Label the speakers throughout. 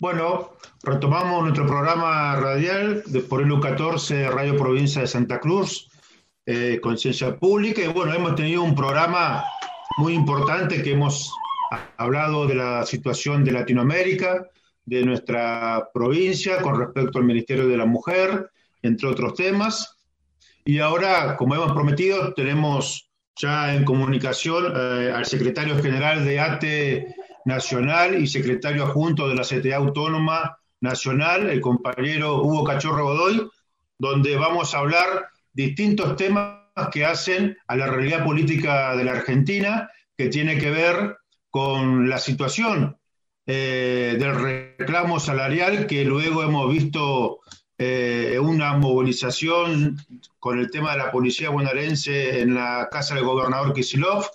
Speaker 1: Bueno, retomamos nuestro programa radial de por el U14 Radio Provincia de Santa Cruz, eh, Conciencia Pública. Y bueno, hemos tenido un programa muy importante que hemos hablado de la situación de Latinoamérica, de nuestra provincia con respecto al Ministerio de la Mujer, entre otros temas. Y ahora, como hemos prometido, tenemos ya en comunicación eh, al secretario general de ATE Nacional y secretario adjunto de la CTA Autónoma Nacional, el compañero Hugo Cachorro Godoy, donde vamos a hablar distintos temas que hacen a la realidad política de la Argentina, que tiene que ver con la situación eh, del reclamo salarial que luego hemos visto eh, una movilización con el tema de la policía bonaerense en la casa del gobernador Kisilov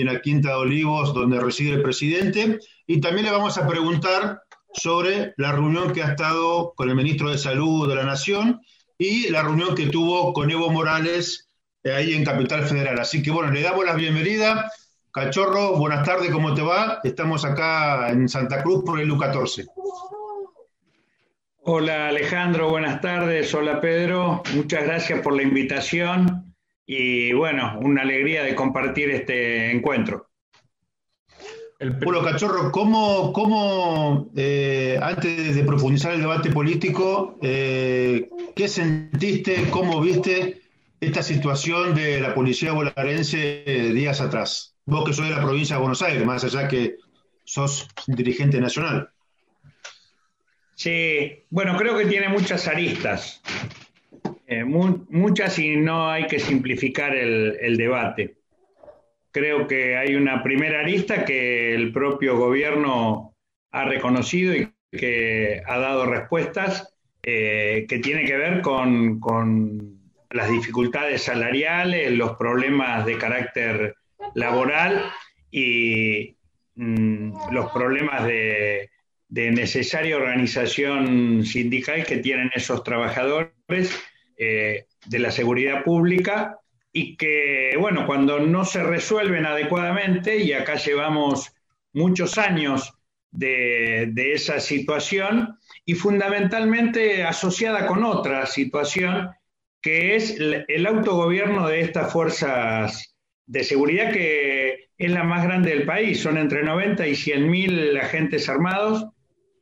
Speaker 1: en la Quinta de Olivos, donde reside el presidente. Y también le vamos a preguntar sobre la reunión que ha estado con el ministro de Salud de la Nación y la reunión que tuvo con Evo Morales eh, ahí en Capital Federal. Así que bueno, le damos la bienvenida. Cachorro, buenas tardes, ¿cómo te va? Estamos acá en Santa Cruz por el U14.
Speaker 2: Hola Alejandro, buenas tardes. Hola Pedro, muchas gracias por la invitación y bueno, una alegría de compartir este encuentro.
Speaker 1: Bueno, Cachorro, ¿cómo, cómo eh, antes de profundizar el debate político, eh, qué sentiste, cómo viste esta situación de la policía bolarense días atrás? Vos que sos de la provincia de Buenos Aires, más allá que sos dirigente nacional.
Speaker 2: Sí, bueno, creo que tiene muchas aristas. Eh, muchas y no hay que simplificar el, debate. Creo que hay una primera arista que el propio gobierno ha reconocido y que ha dado respuestas eh, que tiene que ver con, las dificultades salariales, los problemas de carácter laboral y mm, los problemas de, de necesaria organización sindical que tienen esos trabajadores eh, de la seguridad pública y que, bueno, cuando no se resuelven adecuadamente, y acá llevamos muchos años de, esa situación, y fundamentalmente asociada con otra situación, que es el autogobierno de estas fuerzas de seguridad que es la más grande del país. Son entre 90 y 100 mil agentes armados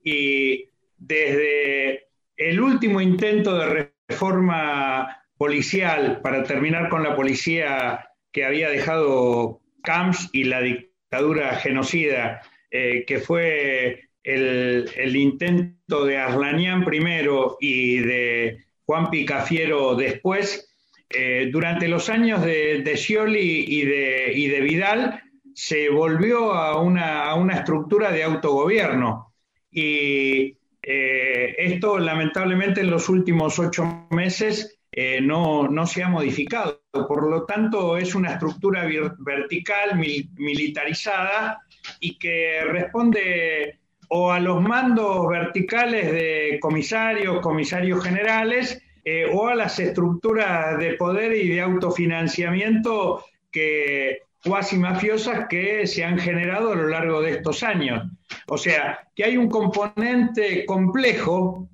Speaker 2: y desde el último intento de reforma policial para terminar con la policía que había dejado Camps y la dictadura genocida, eh, que fue el, intento de Arlanian primero y de Juan Picafiero después, eh, durante los años de, de Scioli y de, Vidal se volvió a una, a una estructura de autogobierno. Y eh, esto lamentablemente en los últimos ocho meses eh, no, se ha modificado. Por lo tanto, es una estructura vertical, militarizada y que responde o a los mandos verticales de comisarios, comisarios generales, eh, o a las estructuras de poder y de autofinanciamiento que cuasi mafiosas que se han generado a lo largo de estos años. O sea, que hay un componente complejo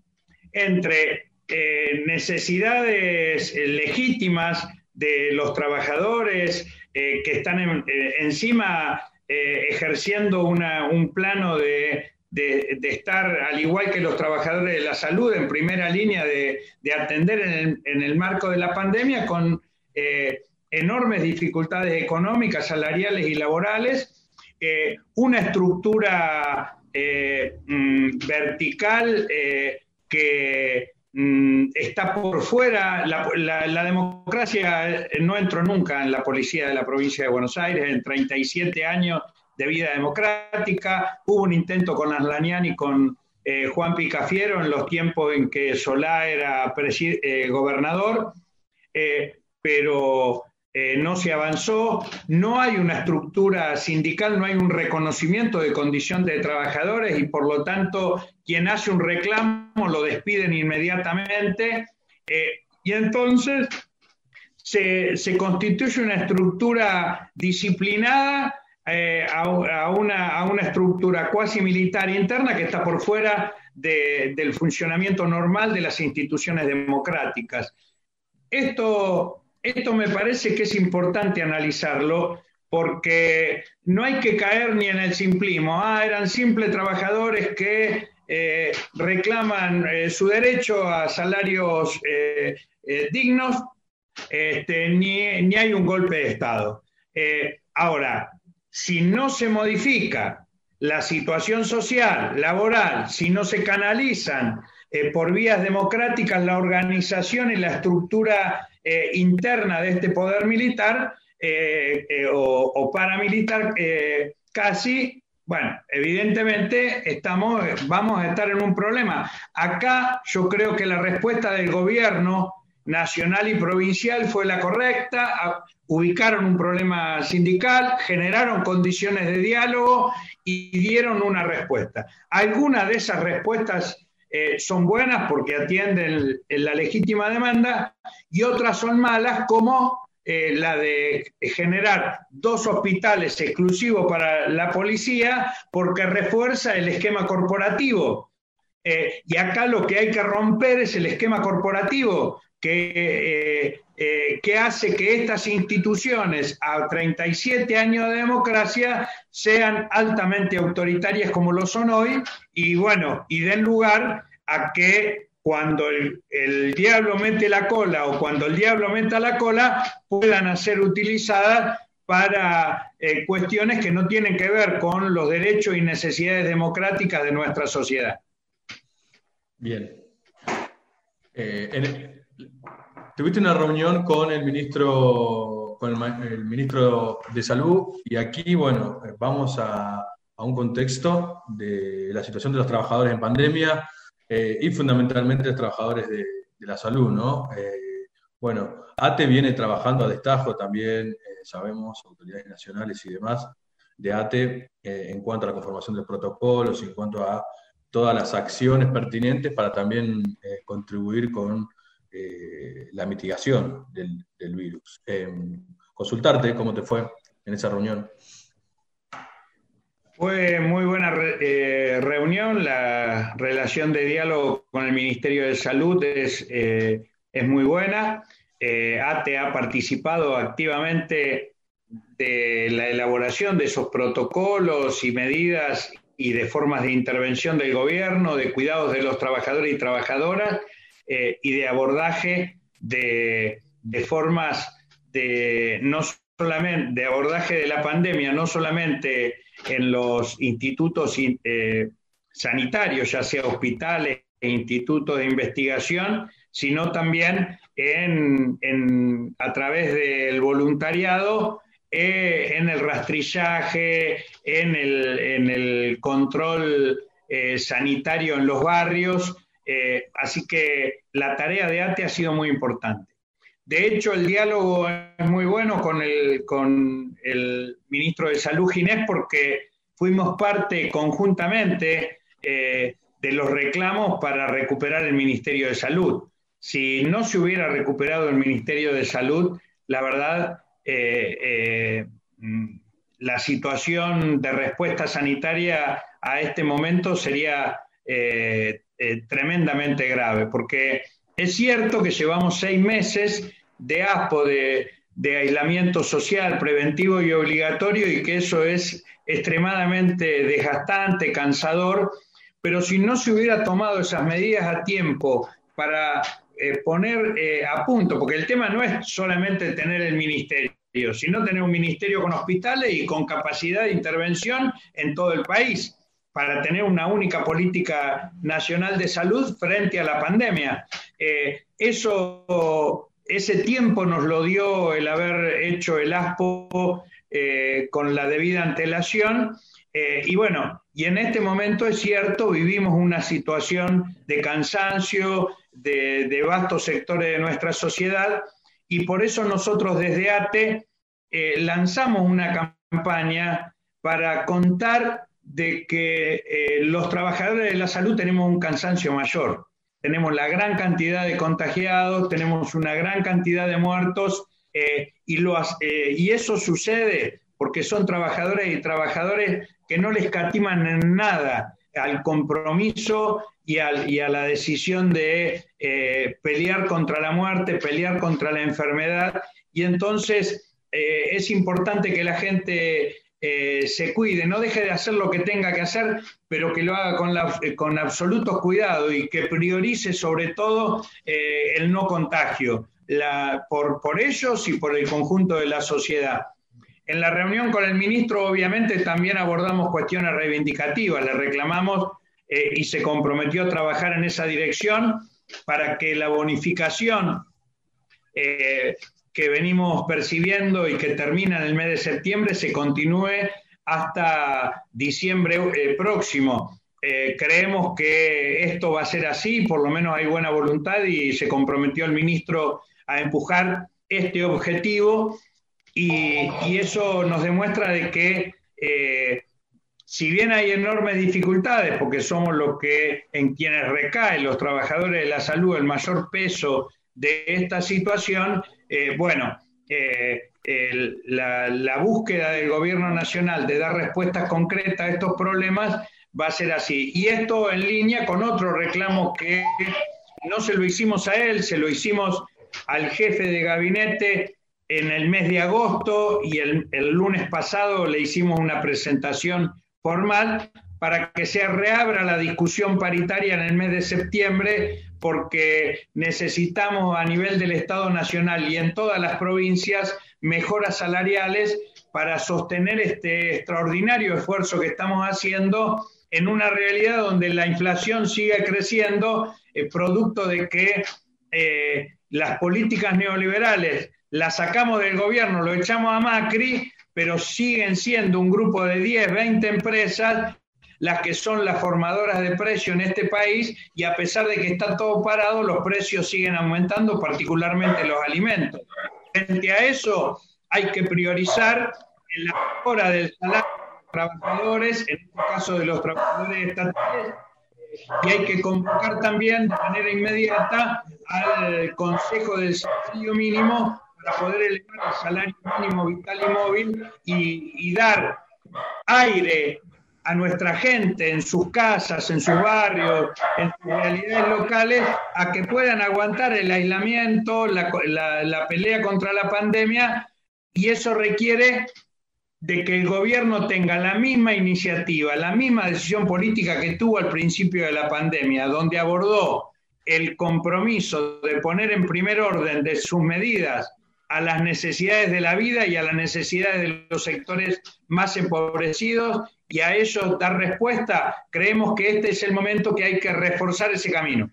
Speaker 2: entre eh, necesidades eh, legítimas de los trabajadores eh, que están encima ejerciendo un plano de, estar, al igual que los trabajadores de la salud, en primera línea de, atender en el, marco de la pandemia con enormes dificultades económicas, salariales y laborales, eh, una estructura eh, mm, vertical eh, que mm, está por fuera. La, democracia no entró nunca en la policía de la provincia de Buenos Aires en 37 años de vida democrática. Hubo un intento con Aslanian y con Juan Picafiero en los tiempos en que Solá era gobernador, pero eh, no se avanzó, no hay una estructura sindical, no hay un reconocimiento de condición de trabajadores y por lo tanto quien hace un reclamo lo despiden inmediatamente eh, y entonces se, constituye una estructura disciplinada a, una, estructura cuasi militar interna que está por fuera del funcionamiento normal de las instituciones democráticas. Esto, esto me parece que es importante analizarlo porque no hay que caer ni en el simplismo. Ah, eran simples trabajadores que eh, reclaman eh, su derecho a salarios eh, dignos, este, ni, ni, hay un golpe de Estado. ahora, si no se modifica la situación social, laboral, si no se canalizan por vías democráticas la organización y la estructura interna de este poder militar, eh, eh, o, paramilitar eh, casi, bueno, evidentemente estamos, vamos a estar en un problema. Acá yo creo que la respuesta del gobierno nacional y provincial fue la correcta, ubicaron un problema sindical, generaron condiciones de diálogo y dieron una respuesta. Algunas de esas respuestas son buenas porque atienden la legítima demanda y otras son malas como eh, la de generar dos hospitales exclusivos para la policía porque refuerza el esquema corporativo. Eh, y acá lo que hay que romper es el esquema corporativo que, eh, que hace que estas instituciones a 37 años de democracia sean altamente autoritarias como lo son hoy y bueno, y den lugar a que cuando el, diablo mete la cola o cuando el diablo meta la cola puedan ser utilizadas para eh, cuestiones que no tienen que ver con los derechos y necesidades democráticas de nuestra sociedad.
Speaker 3: Bien. Eh, tuviste una reunión con el ministro, con el, ministro de Salud y aquí, bueno, vamos a, un contexto de la situación de los trabajadores en pandemia eh, y fundamentalmente los trabajadores de, la salud, ¿no? Eh, bueno, ATE viene trabajando a destajo también, eh, sabemos, autoridades nacionales y demás, de ATE en cuanto a la conformación de protocolos, en cuanto a todas las acciones pertinentes para también contribuir con la mitigación del, virus. consultarte cómo te fue en esa reunión.
Speaker 2: Fue muy buena eh, reunión, la relación de diálogo con el Ministerio de Salud es, eh, es muy buena. Eh, ATE ha participado activamente de la elaboración de esos protocolos y medidas y de formas de intervención del gobierno, de cuidados de los trabajadores y trabajadoras y de abordaje de, formas de no solamente de abordaje de la pandemia, no solamente en los institutos eh, sanitarios, ya sea hospitales e institutos de investigación, sino también en, a través del voluntariado, eh, en el rastrillaje, en el, control eh, sanitario en los barrios. Así que la tarea de ATE ha sido muy importante. De hecho, el diálogo es muy bueno con el, con el ministro de Salud, Ginés, porque fuimos parte conjuntamente eh, de los reclamos para recuperar el Ministerio de Salud. Si no se hubiera recuperado el Ministerio de Salud, la verdad, eh, eh, la situación de respuesta sanitaria a este momento sería tremendamente grave, porque es cierto que llevamos seis meses de ASPO, de, aislamiento social preventivo y obligatorio, y que eso es extremadamente desgastante, cansador, pero si no se hubiera tomado esas medidas a tiempo para eh, poner eh, a punto, porque el tema no es solamente tener el ministerio, sino tener un ministerio con hospitales y con capacidad de intervención en todo el país para tener una única política nacional de salud frente a la pandemia. Eh, eso ese tiempo nos lo dio el haber hecho el ASPO eh, con la debida antelación. Eh, y bueno, y en este momento es cierto, vivimos una situación de cansancio de, vastos sectores de nuestra sociedad y por eso nosotros desde ATE lanzamos una campaña para contar de que los trabajadores de la salud tenemos un cansancio mayor tenemos la gran cantidad de contagiados, tenemos una gran cantidad de muertos, eh, y, lo, eh, y eso sucede porque son trabajadores y trabajadores que no les catiman en nada al compromiso y, a la decisión de eh, pelear contra la muerte, pelear contra la enfermedad. Y entonces eh, es importante que la gente eh, se cuide, no deje de hacer lo que tenga que hacer, pero que lo haga con, la, con absoluto cuidado y que priorice sobre todo el no contagio, por, por ellos y por el conjunto de la sociedad. En la reunión con el ministro, obviamente, también abordamos cuestiones reivindicativas. Le reclamamos eh, y se comprometió a trabajar en esa dirección para que la bonificación eh, que venimos percibiendo y que termina en el mes de septiembre se continúe hasta diciembre eh, próximo. creemos que esto va a ser así, por lo menos hay buena voluntad y se comprometió el ministro a empujar este objetivo y, eso nos demuestra de que si bien hay enormes dificultades, porque somos los que en quienes recaen los trabajadores de la salud el mayor peso de esta situación, eh, bueno, eh, la, búsqueda del gobierno nacional de dar respuestas concretas a estos problemas va a ser así. Y esto en línea con otro reclamo que no se lo hicimos a él, se lo hicimos al jefe de gabinete en el mes de agosto y el, el lunes pasado le hicimos una presentación formal para que se reabra la discusión paritaria en el mes de septiembre, porque necesitamos a nivel del Estado Nacional y en todas las provincias mejoras salariales para sostener este extraordinario esfuerzo que estamos haciendo en una realidad donde la inflación sigue creciendo, eh, producto de que eh, las políticas neoliberales las sacamos del gobierno, lo echamos a Macri, pero siguen siendo un grupo de 10, 20 empresas las que son las formadoras de precio en este país y a pesar de que está todo parado, los precios siguen aumentando, particularmente los alimentos. Frente a eso, hay que priorizar la mejora del salario de los trabajadores, en este caso de los trabajadores estatales, y hay que convocar también de manera inmediata al Consejo del Salario Mínimo para poder elevar el salario mínimo vital y móvil y, dar aire a nuestra gente en sus casas, en sus barrios, en sus realidades locales, a que puedan aguantar el aislamiento, la, pelea contra la pandemia, y eso requiere de que el gobierno tenga la misma iniciativa, la misma decisión política que tuvo al principio de la pandemia, donde abordó el compromiso de poner en primer orden de sus medidas a las necesidades de la vida y a las necesidades de los sectores más empobrecidos y a ellos dar respuesta, creemos que este es el momento que hay que reforzar ese camino.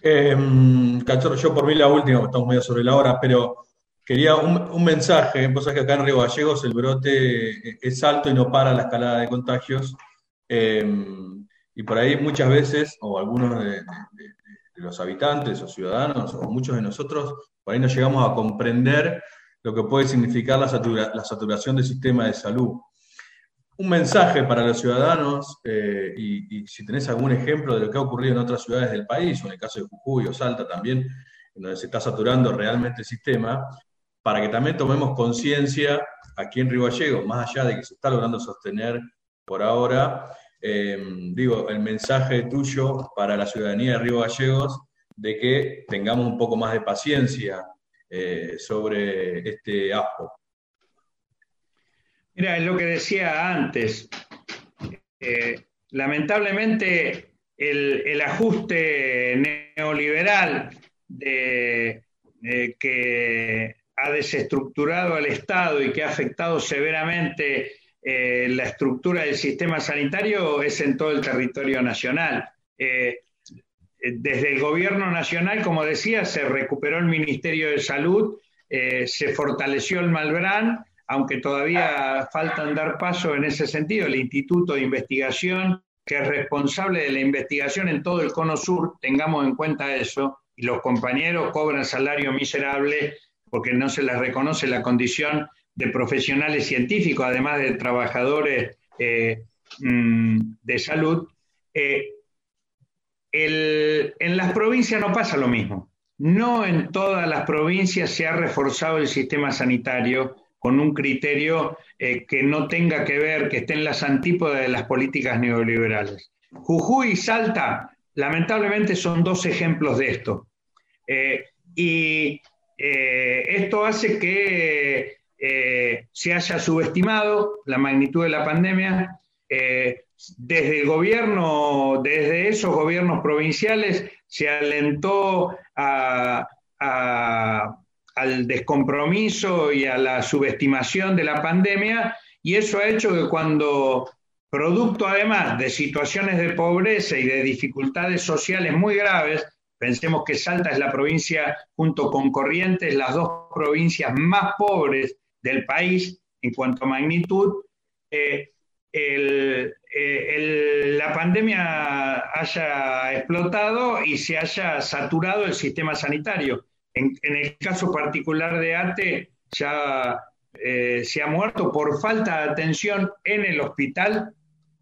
Speaker 3: Eh, Cachorro, yo por mí la última, estamos medio sobre la hora, pero quería un, mensaje, vos sabés que acá en Río Gallegos el brote es alto y no para la escalada de contagios, em, y por ahí muchas veces, o algunos de los habitantes o ciudadanos, o muchos de nosotros, por ahí no llegamos a comprender lo que puede significar la, saturación del sistema de salud. Un mensaje para los ciudadanos, eh, y, si tenés algún ejemplo de lo que ha ocurrido en otras ciudades del país, o en el caso de Jujuy o Salta también, donde se está saturando realmente el sistema, para que también tomemos conciencia aquí en Río Gallegos, más allá de que se está logrando sostener por ahora, eh, digo, el mensaje tuyo para la ciudadanía de Río Gallegos de que tengamos un poco más de paciencia eh, sobre este aspo.
Speaker 2: Mira, es lo que decía antes. Eh, lamentablemente, el, ajuste neoliberal que ha desestructurado al Estado y que ha afectado severamente eh, la estructura del sistema sanitario es en todo el territorio nacional desde el gobierno nacional, como decía, se recuperó el Ministerio de Salud, eh, se fortaleció el Malbrán, aunque todavía faltan dar paso en ese sentido. El Instituto de Investigación, que es responsable de la investigación en todo el cono sur, tengamos en cuenta eso, y los compañeros cobran salario miserable porque no se les reconoce la condición de profesionales científicos, además de trabajadores eh, mm, de salud. Eh, en las provincias no pasa lo mismo. No en todas las provincias se ha reforzado el sistema sanitario con un criterio eh, que no tenga que ver, que esté en las antípodas de las políticas neoliberales. Jujuy y Salta, lamentablemente, son dos ejemplos de esto. Eh, y eh, esto hace que se haya subestimado la magnitud de la pandemia. Desde el gobierno, desde esos gobiernos provinciales, se alentó al descompromiso y a la subestimación de la pandemia y eso ha hecho que cuando, producto además de situaciones de pobreza y de dificultades sociales muy graves, pensemos que Salta es la provincia junto con Corrientes, las dos provincias más pobres del país en cuanto a magnitud, eh, eh, la pandemia haya explotado y se haya saturado el sistema sanitario. En, el caso particular de ATE, ya eh, se ha muerto por falta de atención en el hospital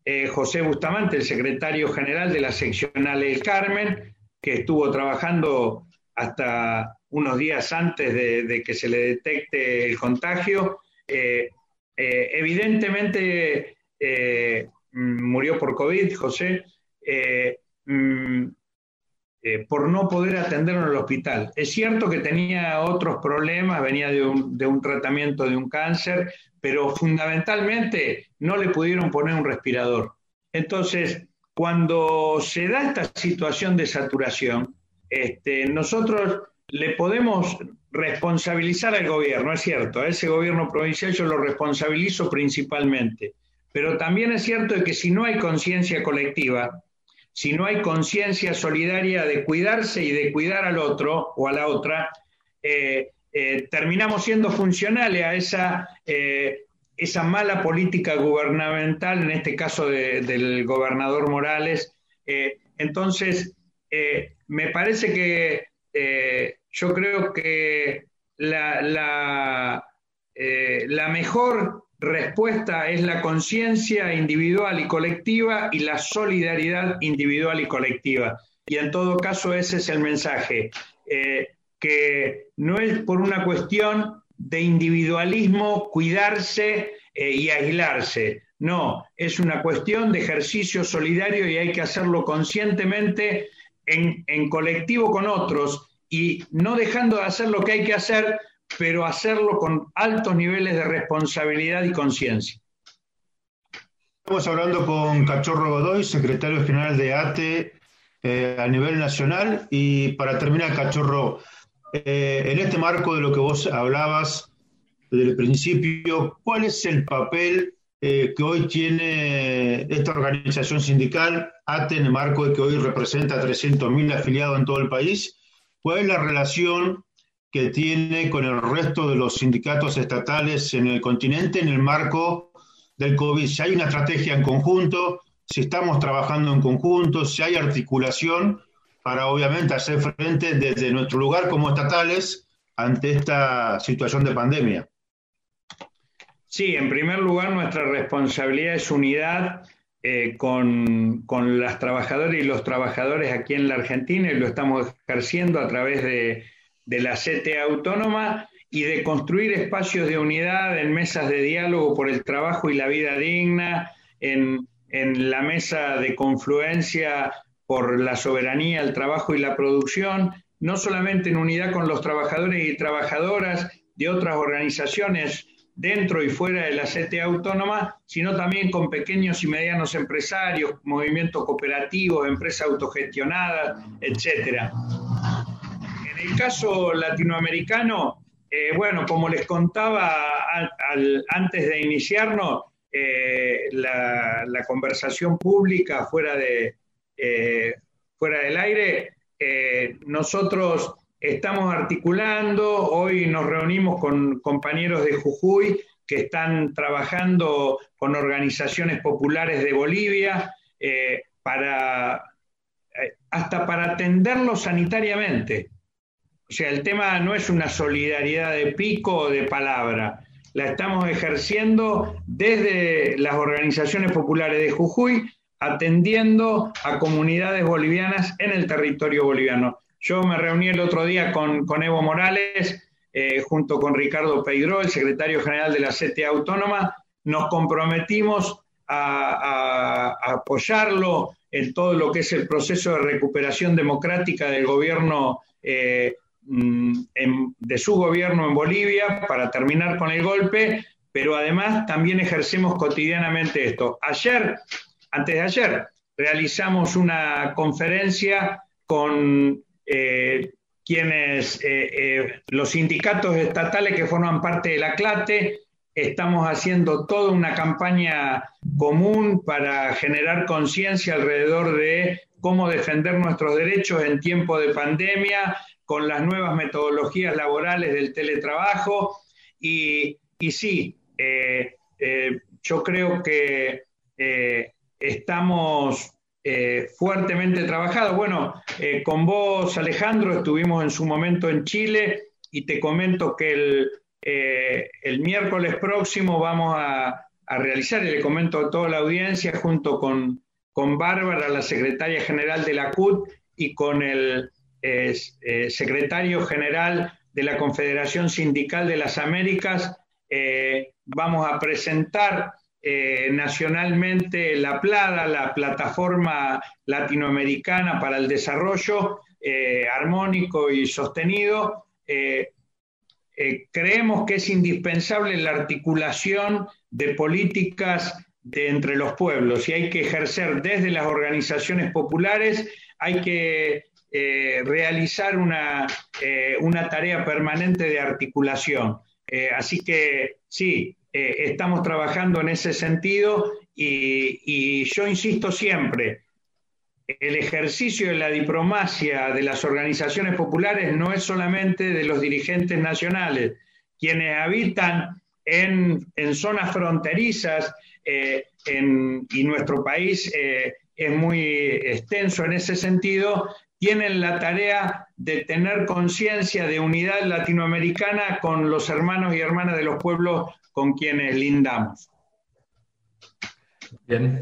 Speaker 2: eh, José Bustamante, el secretario general de la seccional El Carmen, que estuvo trabajando hasta unos días antes de, que se le detecte el contagio. Evidentemente murió por COVID, José. Mm, eh, por no poder atenderlo en el hospital. Es cierto que tenía otros problemas, venía de un, de un, tratamiento de un cáncer, pero fundamentalmente no le pudieron poner un respirador. Entonces, cuando se da esta situación de saturación, este, nosotros le podemos responsabilizar al gobierno, es cierto, a ese gobierno provincial yo lo responsabilizo principalmente, pero también es cierto que si no hay conciencia colectiva, si no hay conciencia solidaria de cuidarse y de cuidar al otro o a la otra, eh, eh, terminamos siendo funcionales a esa, eh, esa mala política gubernamental, en este caso del gobernador Morales. entonces, me parece que yo creo que la, la, la mejor respuesta es la conciencia individual y colectiva y la solidaridad individual y colectiva. Y en todo caso ese es el mensaje, eh, que no es por una cuestión de individualismo cuidarse eh, y aislarse, no, es una cuestión de ejercicio solidario y hay que hacerlo conscientemente en, en colectivo con otros y no dejando de hacer lo que hay que hacer pero hacerlo con altos niveles de responsabilidad y conciencia.
Speaker 1: Estamos hablando con Cachorro Godoy, secretario general de ATE eh, a nivel nacional. Y para terminar, Cachorro, eh, en este marco de lo que vos hablabas desde el principio, ¿cuál es el papel eh, que hoy tiene esta organización sindical, ATE, en el marco de que hoy representa a 300.000 afiliados en todo el país? ¿Cuál es la relación que tiene con el resto de los sindicatos estatales en el continente en el marco del COVID. Si hay una estrategia en conjunto, si estamos trabajando en conjunto, si hay articulación para obviamente hacer frente desde nuestro lugar como estatales ante esta situación de pandemia.
Speaker 2: Sí, en primer lugar nuestra responsabilidad es unidad eh, con, con las trabajadoras y los trabajadores aquí en la Argentina y lo estamos ejerciendo a través de de la CTA autónoma y de construir espacios de unidad en mesas de diálogo por el trabajo y la vida digna, en, la mesa de confluencia por la soberanía, el trabajo y la producción, no solamente en unidad con los trabajadores y trabajadoras de otras organizaciones dentro y fuera de la CTA autónoma, sino también con pequeños y medianos empresarios, movimientos cooperativos, empresas autogestionadas, etcétera el caso latinoamericano, eh, bueno, como les contaba antes de iniciarnos, eh, la, conversación pública fuera, de, eh, fuera del aire, nosotros estamos articulando, hoy nos reunimos con compañeros de Jujuy que están trabajando con organizaciones populares de Bolivia para hasta para atenderlo sanitariamente. O sea, el tema no es una solidaridad de pico o de palabra. La estamos ejerciendo desde las organizaciones populares de Jujuy, atendiendo a comunidades bolivianas en el territorio boliviano. Yo me reuní el otro día con, Evo Morales eh, junto con Ricardo Peiró, el secretario general de la CTA Autónoma, nos comprometimos a, apoyarlo en todo lo que es el proceso de recuperación democrática del gobierno, eh, mm, de su gobierno en Bolivia, para terminar con el golpe, pero además también ejercemos cotidianamente esto. Ayer, antes de ayer, realizamos una conferencia con eh, quienes, eh, eh, los sindicatos estatales que forman parte de la CLATE, estamos haciendo toda una campaña común para generar conciencia alrededor de cómo defender nuestros derechos en tiempo de pandemia, con las nuevas metodologías laborales del teletrabajo. Y, y sí, yo creo que estamos eh, fuertemente trabajados. Bueno, eh, con vos, Alejandro, estuvimos en su momento en Chile y te comento que el, eh, el miércoles próximo vamos a, realizar, y le comento a toda la audiencia, junto con, con Bárbara, la secretaria general de la CUT, y con el secretario general de la Confederación Sindical de las Américas, vamos a presentar eh, nacionalmente la PLADA, la Plataforma Latinoamericana para el Desarrollo eh, Armónico y Sostenido. Eh, creemos que es indispensable la articulación de políticas de entre los pueblos y hay que ejercer desde las organizaciones populares, hay que realizar una, una, tarea permanente de articulación. así que sí, eh, estamos trabajando en ese sentido y, yo insisto siempre, el ejercicio de la diplomacia de las organizaciones populares no es solamente de los dirigentes nacionales, quienes habitan en, zonas fronterizas eh, y nuestro país eh, es muy extenso en ese sentido, tienen la tarea de tener conciencia de unidad latinoamericana con los hermanos y hermanas de los pueblos con quienes lindamos.
Speaker 1: Bien.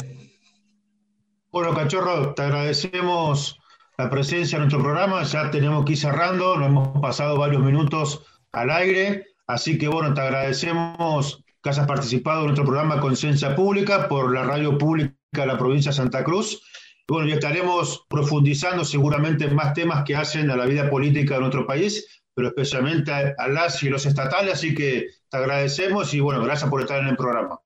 Speaker 1: Bueno, Cachorro, te agradecemos la presencia en nuestro programa. Ya tenemos que ir cerrando, nos hemos pasado varios minutos al aire. Así que, bueno, te agradecemos que hayas participado en nuestro programa Conciencia Pública por la radio pública de la provincia de Santa Cruz. Y bueno, ya estaremos profundizando seguramente en más temas que hacen a la vida política de nuestro país, pero especialmente a las y los estatales. Así que te agradecemos y bueno, gracias por estar en el programa.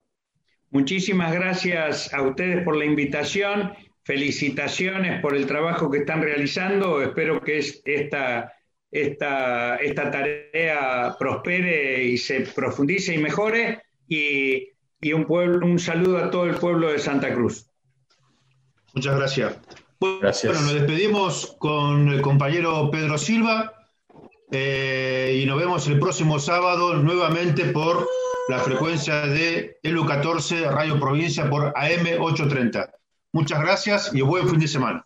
Speaker 2: Muchísimas gracias a ustedes por la invitación. Felicitaciones por el trabajo que están realizando. Espero que esta, esta, esta tarea prospere y se profundice y mejore. Y, un, pueblo, un saludo a todo el pueblo de Santa Cruz.
Speaker 1: Muchas gracias. gracias. Bueno, nos despedimos con el compañero Pedro Silva. Eh, y nos vemos el próximo sábado nuevamente por la frecuencia de ELU 14 Radio Provincia por AM 830. Muchas gracias y buen fin de semana.